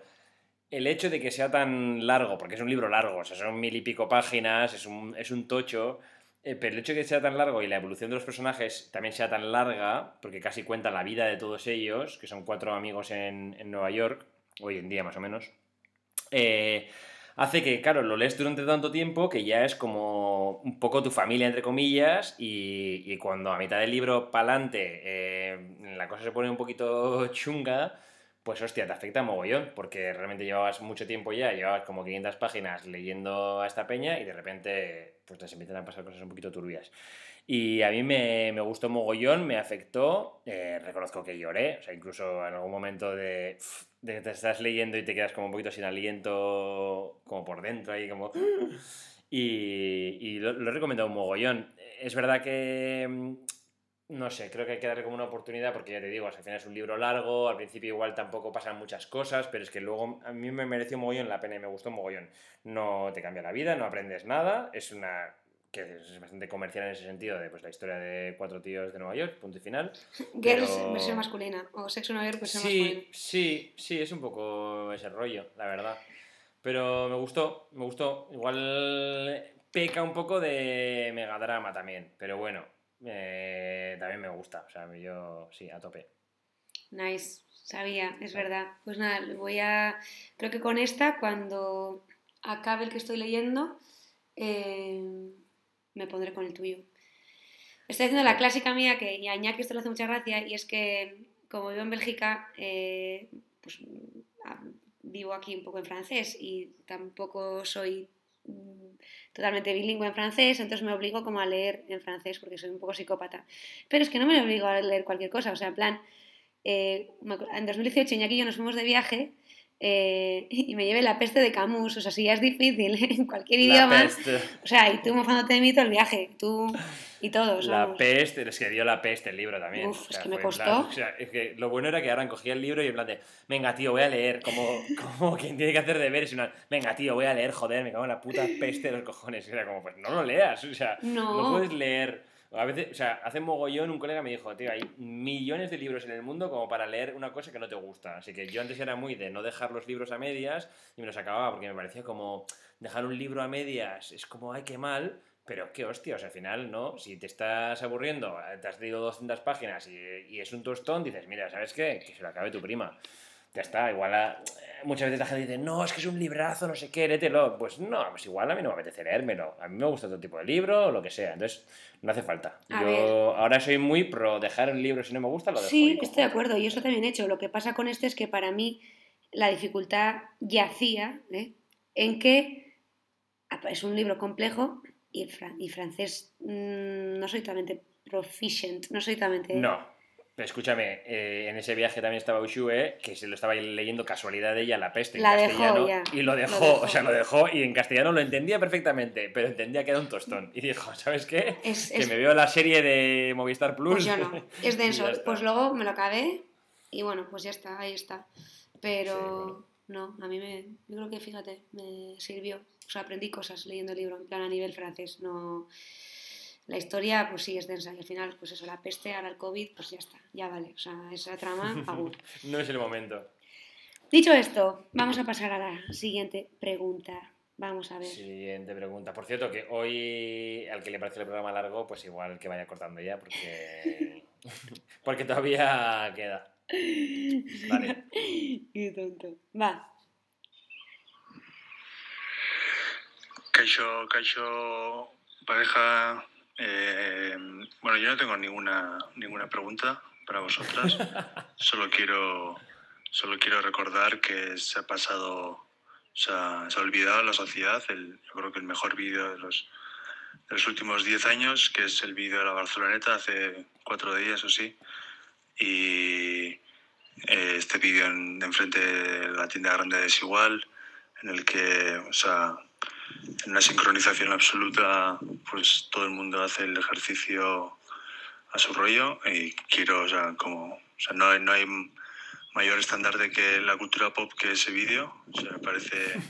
el hecho de que sea tan largo, porque es un libro largo, o sea, son mil y pico páginas, es un, es un tocho, eh, pero el hecho de que sea tan largo y la evolución de los personajes también sea tan larga, porque casi cuenta la vida de todos ellos, que son cuatro amigos en, en Nueva York, hoy en día más o menos, eh, hace que, claro, lo lees durante tanto tiempo que ya es como un poco tu familia, entre comillas, y, y cuando a mitad del libro, pa'lante, eh, la cosa se pone un poquito chunga, pues hostia, te afecta mogollón, porque realmente llevabas mucho tiempo ya, llevabas como 500 páginas leyendo a esta peña y de repente pues te empiezan a pasar cosas un poquito turbias. Y a mí me, me gustó mogollón, me afectó, eh, reconozco que lloré, o sea, incluso en algún momento de, de que te estás leyendo y te quedas como un poquito sin aliento, como por dentro ahí, como... Y, y lo, lo he recomendado un mogollón. Es verdad que mm, no sé, creo que hay que darle como una oportunidad porque ya te digo, al final es un libro largo, al principio igual tampoco pasan muchas cosas, pero es que luego a mí me mereció mogollón la pena y me gustó mogollón. No te cambia la vida, no aprendes nada, es una que es bastante comercial en ese sentido de pues la historia de cuatro tíos de Nueva York, punto y final. Girls, pero- versión masculina. O sexo Nueva York, versión Sí, masculina. sí, sí, es un poco ese rollo, la verdad. Pero me gustó, me gustó. Igual peca un poco de megadrama también, pero bueno, eh, también me gusta. O sea, yo sí, a tope. Nice, sabía, es verdad. Pues nada, voy a. Creo que con esta, cuando acabe el que estoy leyendo, eh, me pondré con el tuyo. Estoy haciendo la clásica mía que y a Iñaki esto le hace mucha gracia y es que, como vivo en Bélgica, eh, pues ah, vivo aquí un poco en francés y tampoco soy totalmente bilingüe en francés, entonces me obligo como a leer en francés porque soy un poco psicópata. Pero es que no me obligo a leer cualquier cosa, o sea, en plan, eh, en 2018 Iñaki y yo nos fuimos de viaje eh, y me llevé la peste de Camus, o sea, si ya es difícil en cualquier La idioma, peste. o sea, y tú mofándote de mí todo el viaje, tú y todos. La vamos. peste, es que dio la peste el libro también. Uf, O es sea, que me costó. plan- o sea, es que lo bueno era que ahora cogía el libro y en plan de, venga tío, voy a leer, como, como quien tiene que hacer deberes, y una, venga tío, voy a leer, joder, me cago en la puta peste de los cojones. Y era como, pues no lo leas, o sea, No. no puedes leer. A veces, o sea, hace mogollón un colega me dijo, tío, hay millones de libros en el mundo como para leer una cosa que no te gusta. Así que yo antes era muy de no dejar los libros a medias y me los acababa porque me parecía como dejar un libro a medias es como, ay, qué mal. Pero qué hostia, o sea, al final, ¿no? Si te estás aburriendo, te has leído 200 páginas y, y es un tostón, dices, mira, ¿sabes qué? Que se lo acabe tu prima. Ya está, igual a- muchas veces la gente dice, no, es que es un librazo, no sé qué, léetelo. Pues no, pues igual a mí no me apetece leérmelo. A mí me gusta otro tipo de libro o lo que sea. Entonces, no hace falta. A Yo ver. ahora soy muy pro dejar un libro si no me gusta, lo dejo. Sí, estoy de acuerdo, y eso también he hecho. Lo que pasa con este es que para mí la dificultad yacía ¿eh? en que apa- es un libro complejo y, fran- y francés mm, no soy totalmente proficient, no soy totalmente... No. Pero escúchame, eh, en ese viaje también estaba Ushue, que se lo estaba leyendo casualidad de ella, La Peste, en La castellano. Y lo lo dejó, dejó. o sea, lo dejó y en castellano lo entendía perfectamente, pero entendía que era un tostón. Y dijo, ¿sabes qué? Es- que es- me veo la serie de Movistar Plus. Pues yo no, es denso. Pues luego me lo acabé y bueno, pues ya está, ahí está. Pero Sí, bueno. no, a mí me, yo creo que fíjate, me sirvió. O sea, aprendí cosas leyendo el libro, en plan a nivel francés. No, la historia, pues sí, es densa. Y al final, pues eso, la peste, ahora el COVID, pues ya está, ya vale. O sea, esa trama, agur. No es el momento. Dicho esto, vamos a pasar a la siguiente pregunta. Vamos a ver. Siguiente pregunta. Por cierto, que hoy, al que le parece el programa largo, pues igual que vaya cortando ya, porque, porque todavía queda. Vale. Qué tonto. Va. Caixo, Caixo, pareja. eh, bueno, yo no tengo ninguna, ninguna pregunta para vosotras. solo quiero solo quiero recordar que se ha pasado, o sea, se ha olvidado la sociedad, el, yo creo que el mejor vídeo de los, de los últimos 10 años, que es el vídeo de la Barceloneta hace cuatro días o sí. Y eh, este vídeo en, de enfrente de la tienda grande de Desigual, en el que, o sea, en una sincronización absoluta, pues todo el mundo hace el ejercicio a su rollo y quiero, o sea, como, o sea, no, no hay mayor estándar de que la cultura pop que ese vídeo, o sea, me parece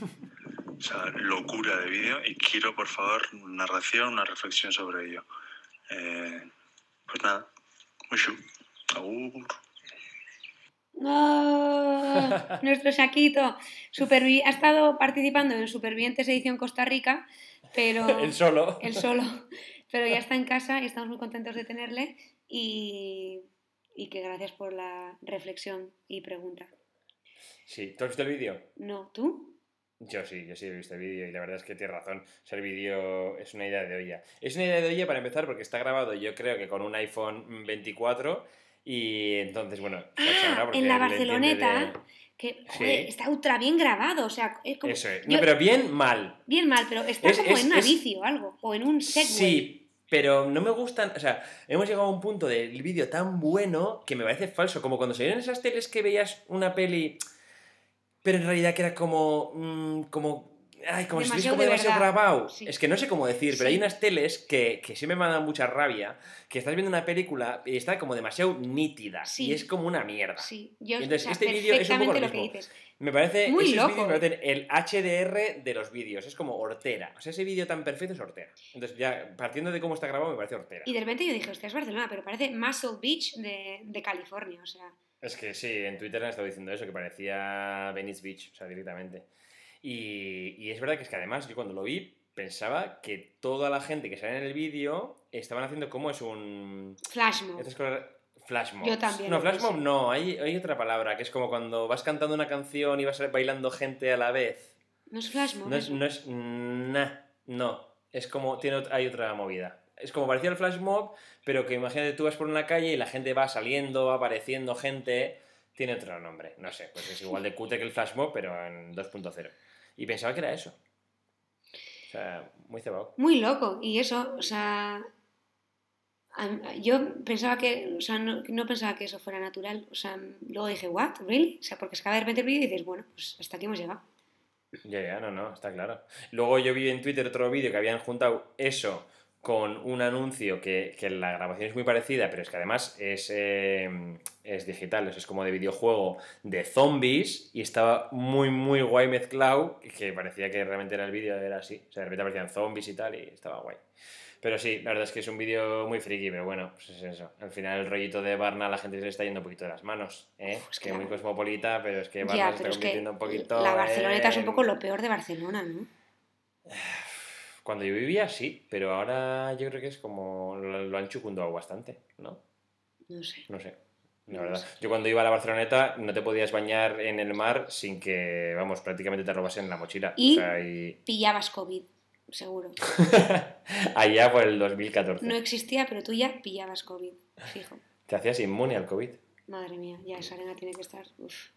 o locura de vídeo y quiero, por favor, una narración, una reflexión sobre ello. Eh, pues nada, mucho. Agur. ¡Oh! Nuestro Shaquito supervi- ha estado participando en Supervivientes Edición Costa Rica, pero El solo. él solo, pero ya está en casa y estamos muy contentos de tenerle y, y que gracias por la reflexión y pregunta. Sí, ¿tú has visto el vídeo? No, ¿tú? Yo sí, yo sí he visto el vídeo y la verdad es que tienes razón. O sea, el vídeo es una idea de olla. Es una idea de olla para empezar porque está grabado yo creo que con un iPhone 24 Y entonces, bueno, porque en la Barceloneta, de- que Sí. joder, está ultra bien grabado, o sea, es como... Eso es. yo- No, pero bien mal. Bien mal, pero está Es- como es- en una bici o algo, o en un Segway. Sí, pero no me gustan. O sea, hemos llegado a un punto del vídeo tan bueno que me parece falso. Como cuando salieron esas teles que veías una peli, pero en realidad que era como. mm, como. Ay, como si Demasiado como de demasiado verdad. grabado. Sí. Es que no sé cómo decir, pero Sí. hay unas teles que, que sí me mandan mucha rabia. Que estás viendo una película y está como demasiado nítida. Sí. Y es como una mierda. Sí, yo Entonces, o sea, este vídeo es un poco lo lo que mismo. dices. Me parece. Muy esos loco. me parecen el HDR de los vídeos. Es como hortera. O sea, ese vídeo tan perfecto es hortera. Entonces, ya partiendo de cómo está grabado, me parece hortera. Y de repente yo dije, hostia, es Barcelona, pero parece Muscle Beach de, de California, o sea... Es que sí, en Twitter han estado diciendo eso, que parecía Venice Beach, o sea, directamente. Y, y es verdad que es que además yo cuando lo vi pensaba que toda la gente que sale en el vídeo estaban haciendo como es un... Flash mob. Flash. Yo también No, flash mob no, hay, hay otra palabra, que es como cuando vas cantando una canción y vas bailando gente a la vez. No es flash mob. No es... No, es, nah, no. Es como... Tiene, hay otra movida. Es como parecía el flash mob, pero que imagínate tú vas por una calle y la gente va saliendo, va apareciendo gente. Tiene otro nombre. No sé, pues es igual de cutre que el flash mob, pero en 2.0. Y pensaba que era eso. O sea, muy cebado. Muy loco. Y eso, o sea... Yo pensaba que, o sea, no, no pensaba que eso fuera natural. O sea, luego dije, ¿what? ¿Really? O sea, porque acaba de repente el vídeo y dices, bueno, pues hasta aquí hemos llegado. Ya, ya, no, no, está claro. Luego yo vi en Twitter otro vídeo que habían juntado eso con un anuncio que, que la grabación es muy parecida, pero es que además es, eh, es digital, es como de videojuego de zombies y estaba muy, muy guay mezclado, que parecía que realmente era el vídeo, era así. O sea, de repente aparecían zombies y tal y estaba guay. Pero sí, la verdad es que es un vídeo muy friki, pero bueno, pues es eso. Al final el rollito de Barna a la gente se le está yendo un poquito de las manos, ¿eh? Es que que muy cosmopolita, pero es que Barna ya, se está es que convirtiendo un poquito la Barceloneta es un en- poco lo peor de Barcelona, ¿no? Cuando yo vivía, sí, pero ahora yo creo que es como lo, lo han chucundado bastante, ¿no? No sé. No sé. La No verdad. sé. Yo cuando iba a la Barceloneta no te podías bañar en el mar sin que, vamos, prácticamente te robasen la mochila. Y- O sea, y... Pillabas COVID, seguro. Allá por el 2014. No existía, pero tú ya pillabas COVID, fijo. Te hacías inmune al COVID, Madre mía, ya esa arena tiene que estar. Uf.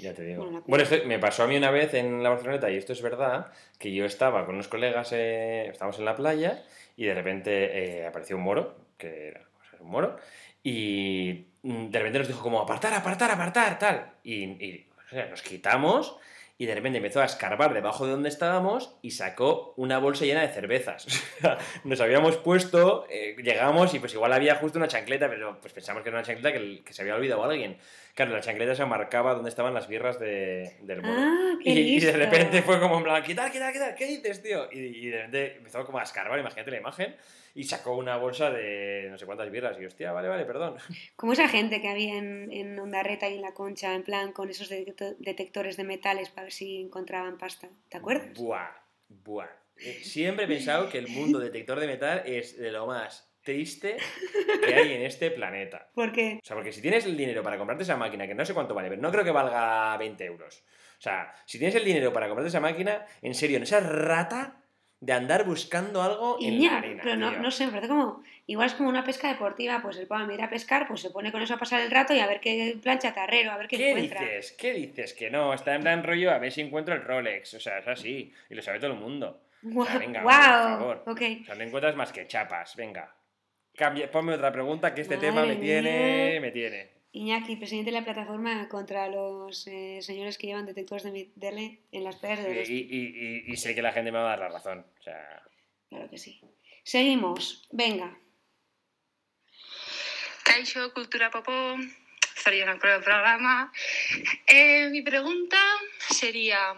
Ya te digo. Bueno, esto me pasó a mí una vez en la Barceloneta, y esto es verdad, que yo estaba con unos colegas, eh, estábamos en la playa, y de repente eh, apareció un moro, que era pues, un moro, y mm, de repente nos dijo como apartar, apartar, apartar, tal. Y, y, o sea, nos quitamos y de repente empezó a escarbar debajo de donde estábamos y sacó una bolsa llena de cervezas. Nos habíamos puesto, eh, llegamos y pues igual había justo una chancleta, pero pues pensamos que era una chancleta que, que se había olvidado alguien. Claro, la chancleta se marcaba donde estaban las birras de- del. Ah, Y, y de repente fue como en plan, quitar, quitar, quitar, ¿qué dices, tío? Y, y de repente empezó como a escarbar, imagínate la imagen, y sacó una bolsa de no sé cuántas birras. Y hostia, vale, vale, perdón. Como esa gente que había en, en Ondarreta y en La Concha, en plan con esos detecto- detectores de metales para ver si encontraban pasta. ¿Te acuerdas? Buah, buah. Eh, Siempre he pensado que el mundo detector de metal es de lo más triste que hay en este planeta. Porque O sea, porque si tienes el dinero para comprarte esa máquina, que no sé cuánto vale, pero no creo que valga 20 euros. O sea, si tienes el dinero para comprarte esa máquina, en serio, no seas rata de andar buscando algo en la Iña, arena. pero no, no sé, me parece como. Igual es como una pesca deportiva, pues el pavo me ir a pescar, pues se pone con eso a pasar el rato y a ver qué plancha tarrero, a ver qué, ¿Qué encuentra. dices? ¿Qué dices? Que no, está en plan rollo a ver si encuentro el Rolex. O sea, es así. Y lo sabe todo el mundo. Guau, O sea, venga, hombre, por favor. ok. O sea, no encuentras más que chapas. Venga. Cambia, ponme otra pregunta que este tema me tiene. Me tiene. Iñaki, presidente de la plataforma contra los eh, señores que llevan detectores de metales en las playas de Y, los... y- y- y sé que la gente me va a dar la razón. O sea. Claro que sí. Seguimos, venga. Kaixo, Cultura Popó, zorionak por el programa. Eh, mi pregunta sería,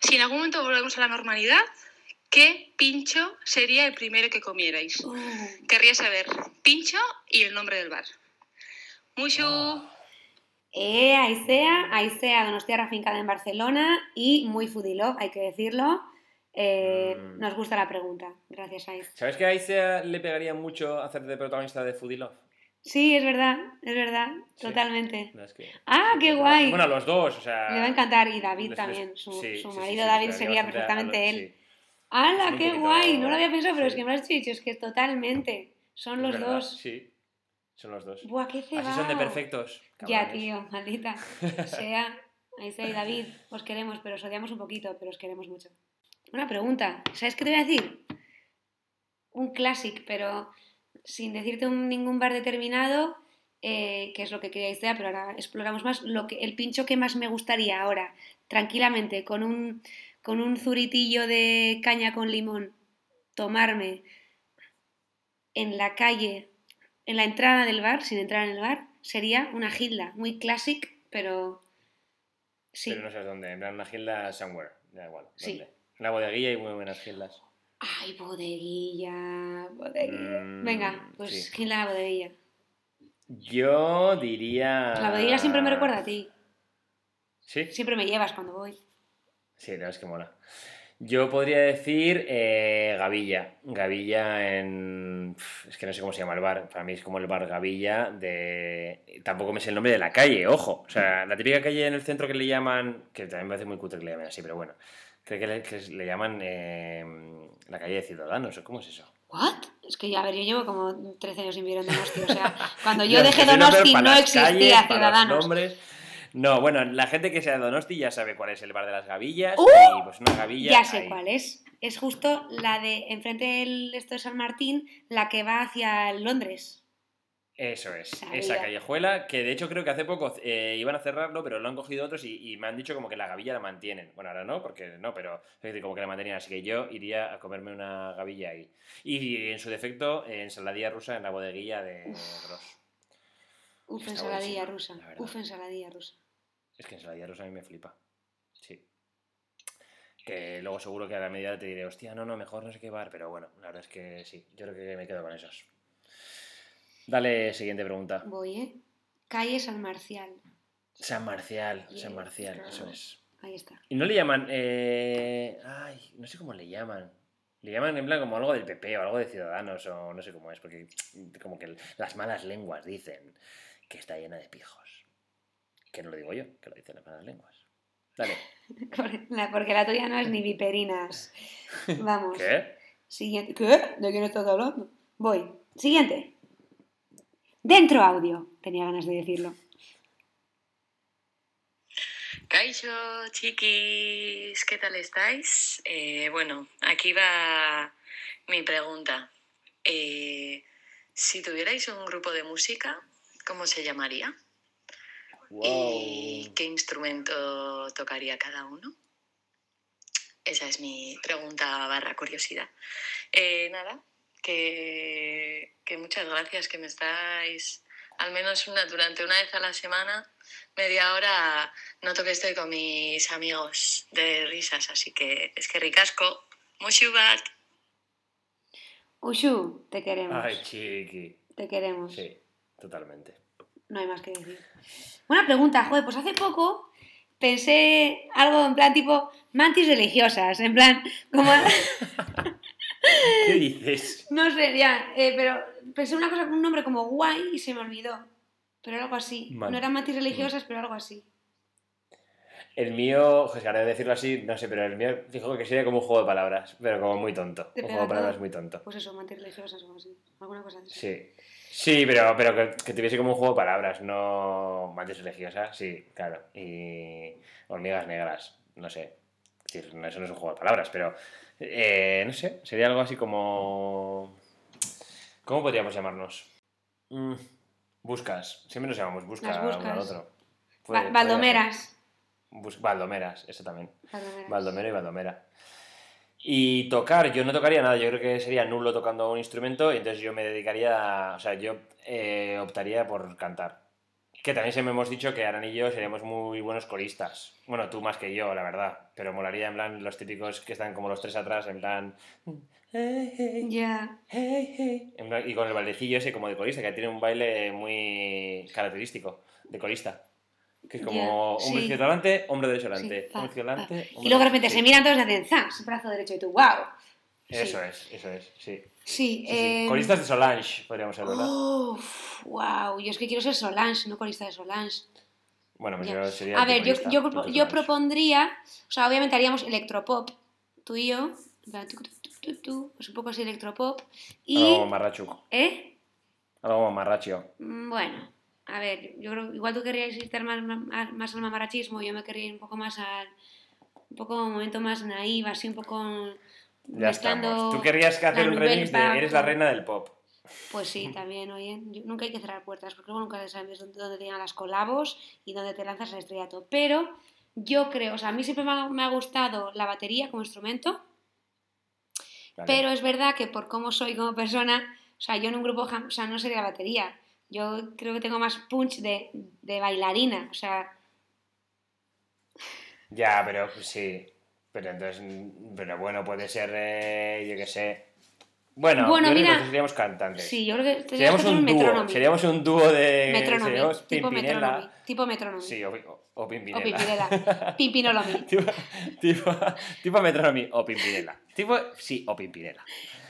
si en algún momento volvemos a la normalidad, ¿qué pincho sería el primero que comierais? Uh, Querría saber pincho y el nombre del bar. Mucho. eh, Aisea, Aisea Donostiarra fincada en Barcelona y muy foodie love, hay que decirlo. Eh, Mm. Nos gusta la pregunta, gracias Ais. ¿Sabes que a Aisea le pegaría mucho hacer de protagonista de Foodie Love? Sí, es verdad, es verdad, Sí. totalmente. No, es que- Ah, qué guay. Bueno, los dos, o sea. Le va a encantar y David les- también, les- su, sí, su sí, sí, marido sí, David sería a- perfectamente él. sí. ¡Hala, qué poquito- guay! No lo había pensado, pero es que me lo has dicho, es que totalmente. Son los verdad, dos. Sí. Son los dos. Buah, qué Así son de perfectos. Ya, tío, maldita. Sea, ahí está David. Os queremos, pero os odiamos un poquito, pero os queremos mucho. Una pregunta. ¿Sabes qué te voy a decir? Un clásico, pero sin decirte un- ningún bar determinado, eh, que es lo que quería decir, pero ahora exploramos más. Lo que, el pincho que más me gustaría ahora, tranquilamente, con un, con un zuritillo de caña con limón, tomarme en la calle, en la entrada del bar, sin entrar en el bar, sería una gilda, muy classic, pero sí. Pero no sabes dónde. En plan, una gilda somewhere. Da igual. Sí. ¿dónde? La bodeguilla y muy buenas gildas. Ay, bodeguilla, bodeguilla. Mm, Venga, pues sí. gilda la bodeguilla. Yo diría. La bodeguilla siempre me recuerda a ti. ¿Sí? Siempre me llevas cuando voy. Sí, la verdad es que mola. Yo podría decir eh, Gavilla. Gavilla en... Es que no sé cómo se llama el bar. Para mí es como el bar Gavilla de... Tampoco me sé el nombre de la calle, ojo. O sea, la típica calle en el centro que le llaman... Que también me parece muy cutre que le llamen así, pero bueno. Creo que le, que le llaman eh, la calle de Ciudadanos. ¿o ¿Cómo es eso? ¿What? Es que, a ver, yo llevo como 13 años sin vivir en Donosti. O sea, cuando yo Ya, dejé Donosti no existía Ciudadanos. No, bueno, la gente que sea de Donosti ya sabe cuál es el bar de las gavillas. ¡Uh! Y pues una gavilla. Ya sé ahí. cuál es. Es justo la de enfrente del esto de San Martín, la que va hacia Londres. Eso es, Sabía. esa callejuela, que de hecho creo que hace poco eh, iban a cerrarlo, pero lo han cogido otros y, y me han dicho como que la gavilla la mantienen. Bueno, ahora no, porque no, pero es decir, como que la mantenían, así que yo iría a comerme una gavilla ahí. Y en su defecto, eh, ensaladilla rusa en la bodeguilla de Gross. Uf, ensaladilla rusa. Uf, ensaladilla rusa. Es que ensaladilla rusa a mí me flipa. Sí. Que luego seguro que a la media te diré, hostia, no, no, mejor no sé qué bar, pero bueno, la verdad es que sí, yo creo que me quedo con esos. Dale, siguiente pregunta. Voy, ¿eh? Calle San Marcial. San Marcial, Yes, San Marcial, eso es. Ahí está. Y no le llaman, eh... ay, no sé cómo le llaman. Le llaman en plan como algo del PP o algo de Ciudadanos o no sé cómo es, porque como que las malas lenguas dicen que está llena de pijos. Que no lo digo yo, que lo dicen las malas lenguas. Dale. Porque la tuya no es ni viperinas. Vamos. ¿Qué? Siguiente. ¿Qué? ¿De quién estás hablando? Voy. Siguiente. Dentro audio. Tenía ganas de decirlo. Kaisho, chiquis, ¿qué tal estáis? Eh, bueno, aquí va mi pregunta. Eh, si tuvierais un grupo de música, ¿cómo se llamaría? ¿Y qué instrumento tocaría cada uno? Esa es mi pregunta barra curiosidad. Eh, nada, que, que muchas gracias que me estáis, al menos una, durante una vez a la semana, media hora, noto que estoy con mis amigos de risas, así que es que ricasco. Mushu bat. Ushu, te queremos. Ay, chiqui. Te queremos. Sí, totalmente. No hay más que decir. Una pregunta, joder, pues hace poco pensé algo en plan tipo mantis religiosas, en plan, como... ¿Qué dices? no sé, ya, eh, pero pensé una cosa con un nombre como guay y se me olvidó. Pero algo así. No eran mantis religiosas, pero algo así. El mío, pues ahora de decirlo así, no sé, pero el mío fijo que sería como un juego de palabras, pero como muy tonto. Un juego de palabras muy tonto. Pues eso, mantis religiosas o algo así. Alguna cosa así. Sí. Sí, pero, pero que, que tuviese como un juego de palabras, no mantis religiosas, sí, claro. Y hormigas negras, no sé. Es decir, no, eso no es un juego de palabras, pero eh, no sé, sería algo así como... ¿Cómo podríamos llamarnos? Mm, buscas, siempre nos llamamos buscas, Las uno al otro. Baldomeras. Bus- Baldomeras, eso también. Baldomeras. Baldomero y Baldomera. Y tocar, yo no tocaría nada, yo creo que sería nulo tocando un instrumento, y entonces yo me dedicaría, a- o sea, yo eh, optaría por cantar. Que también se me hemos dicho que Aran y yo seríamos muy buenos coristas. Bueno, tú más que yo, la verdad. Pero molaría en plan los típicos que están como los tres atrás, en plan. "Hey, hey, Ya. hey, hey", en plan- y con el bailecillo ese como de corista, que tiene un baile muy característico de corista. Que es como Ya, hombre sí. izquierdo delante, hombre derecho Sí, delante, pa, hombre izquierdo pa. delante. Y luego de repente sí. se miran todos y hacen ¡zas! brazo derecho y tú, ¡wow! Eso es, eso es, sí. Sí, Sí, sí. eh, Coristas de Solange, podríamos ser, ¿verdad? Uf, wow, yo es que quiero ser Solange, no corista de Solange. bueno, pues yo sería. A ver, yo, yo, yo Solange. propondría, o sea, obviamente haríamos electropop, tú y yo, pues un poco así electropop, y... Algo marrachuco. ¿Eh? Algo mamarracho. Mm, Bueno, a ver, yo creo igual tú querrías ir más, más, más al mamarachismo, yo me querría ir un poco más al. un poco un momento más naive, así un poco. Ya estamos. Tú querrías que hacer un remix de Eres la reina del pop. Pues sí, también, oye, yo- nunca hay que cerrar puertas, porque luego nunca sabes dónde, te llegan las colabos y dónde te lanzas al estrellato. Pero yo creo, o sea, a mí siempre me ha, me ha gustado la batería como instrumento, pero es verdad que por cómo soy como persona, o sea, yo en un grupo, o sea, no sería batería. Yo creo que tengo más punch de, de bailarina, o sea, Ya, pero pues, sí. Pero entonces, mm, pero bueno, puede ser, eh, yo qué sé. Bueno, Bueno, yo creo que mira, seríamos cantantes. sí, yo creo que seríamos un dúo, seríamos un dúo de... Metronomy, seríamos tipo Pimpinela. metronomy, tipo metronomy. Sí, o, o, o o Pimpinela. pimpinela, pimpinolomy. tipo, tipo, tipo Metronomy o Pimpinela. Tipo, sí, o Pimpinela.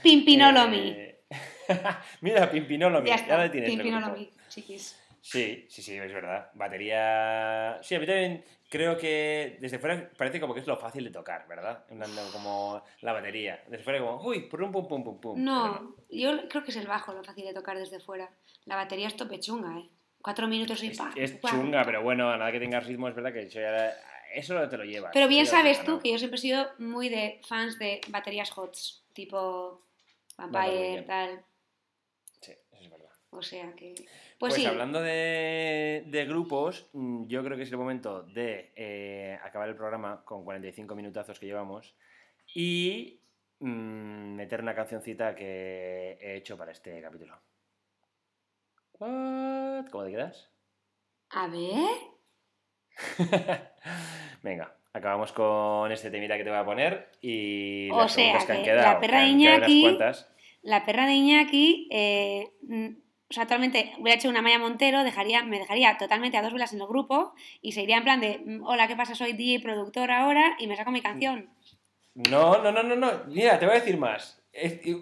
Pimpinolomy. Eh, Mira, Pimpinolomy. ya Ya está, lo tienes chiquis. Sí, sí, sí, es verdad. Batería. Sí, a mí también creo que desde fuera parece como que es lo fácil de tocar, ¿verdad? Como la batería. Desde fuera como, uy, pum, pum, pum, pum, pum. No, yo creo que es el bajo lo fácil de tocar desde fuera. La batería es tope chunga, ¿eh? Cuatro minutos y Es, pa, es pa. chunga, pero bueno, a nada que tengas ritmo, es verdad que eso, ya- eso te lo llevas. Pero bien ya sabes tú que yo siempre he sido muy de fans de baterías hots, tipo Vampire, tal. Sí, eso es verdad. O sea que. Pues, Pues, sí. hablando de, de grupos, mm, yo creo que es el momento de eh, acabar el programa con 45 minutazos que llevamos y mm, meter una cancioncita que he hecho para este capítulo. What? ¿Cómo te quedas? A ver. Venga, acabamos con este temita que te voy a poner y O las sea preguntas que han que quedado. la perra que de Iñaki-. La perra de Iñaki, eh, o sea, actualmente hubiera hecho una Maya Montero, dejaría, me dejaría totalmente a dos velas en el grupo y se iría en plan de, mm, hola, ¿qué pasa? Soy DJ productor ahora y me saco mi canción. No, no, no, no, no. Mira, te voy a decir más.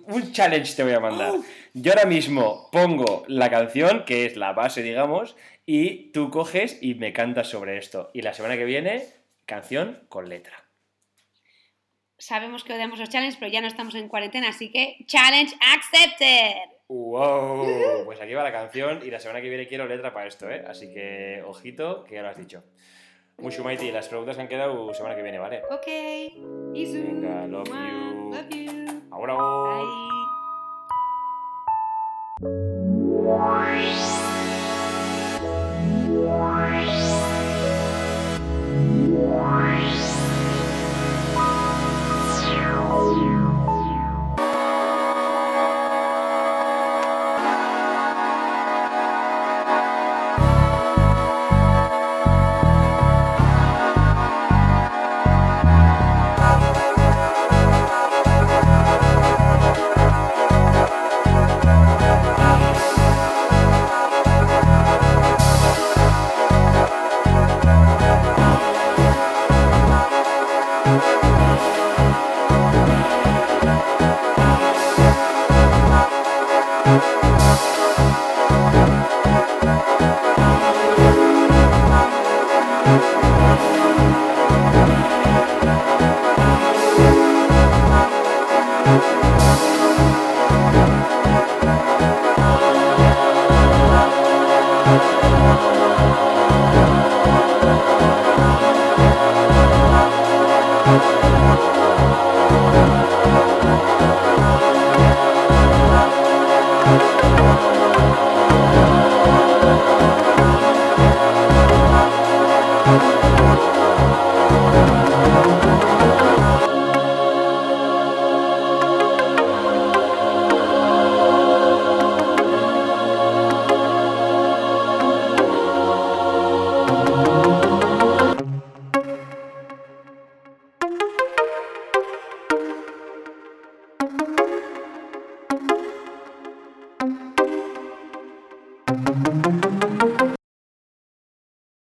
Un challenge te voy a mandar. Yo ahora mismo pongo la canción, que es la base, digamos, y tú coges y me cantas sobre esto. Y la semana que viene, canción con letra. Sabemos que odiamos los challenges, pero ya no estamos en cuarentena, así que challenge accepted. ¡Wow! Pues aquí va la canción y la semana que viene quiero letra para esto, ¿eh? Así que, ojito, que ya lo has dicho. Mucho Mighty, las preguntas que han quedado semana que viene, ¿vale? Ok. Isu. Venga, love you. Love you. Ahora. Bye. Thank you.